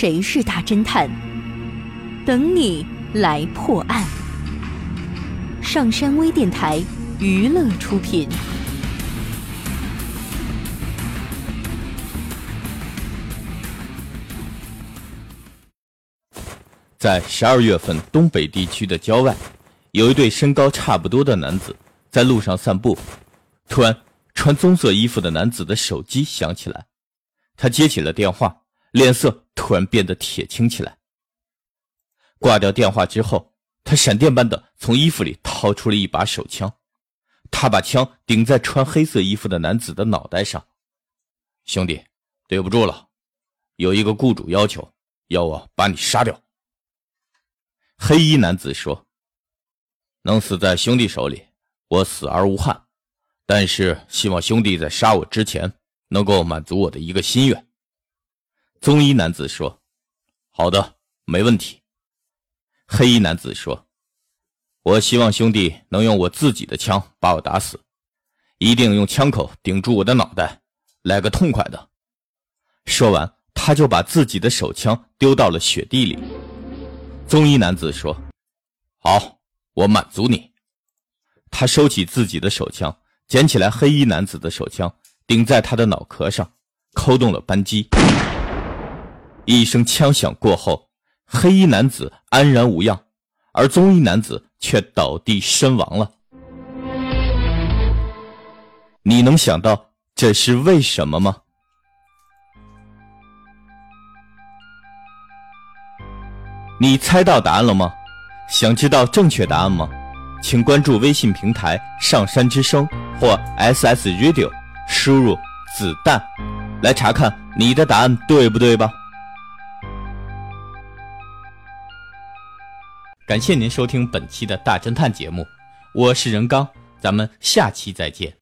谁是大侦探？等你来破案。上山微电台娱乐出品。在十二月份东北地区的郊外，有一对身高差不多的男子在路上散步。突然，穿棕色衣服的男子的手机响起来，他接起了电话，脸色突然变得铁青起来。挂掉电话之后，他闪电般的从衣服里掏出了一把手枪，他把枪顶在穿黑色衣服的男子的脑袋上。兄弟，对不住了，有一个雇主要求要我把你杀掉。黑衣男子说：“能死在兄弟手里，我死而无憾。但是希望兄弟在杀我之前，能够满足我的一个心愿。”棕衣男子说：“好的，没问题。”黑衣男子说：“我希望兄弟能用我自己的枪把我打死，一定用枪口顶住我的脑袋，来个痛快的。”说完，他就把自己的手枪丢到了雪地里。棕衣男子说：“好，我满足你。”他收起自己的手枪，捡起来黑衣男子的手枪，顶在他的脑壳上，扣动了扳机。一声枪响过后，黑衣男子安然无恙，而棕衣男子却倒地身亡了。你能想到这是为什么吗？你猜到答案了吗？想知道正确答案吗？请关注微信平台“上山之声”或 SS Radio，输入“子弹”来查看你的答案对不对吧？感谢您收听本期的大侦探节目，我是任刚，咱们下期再见。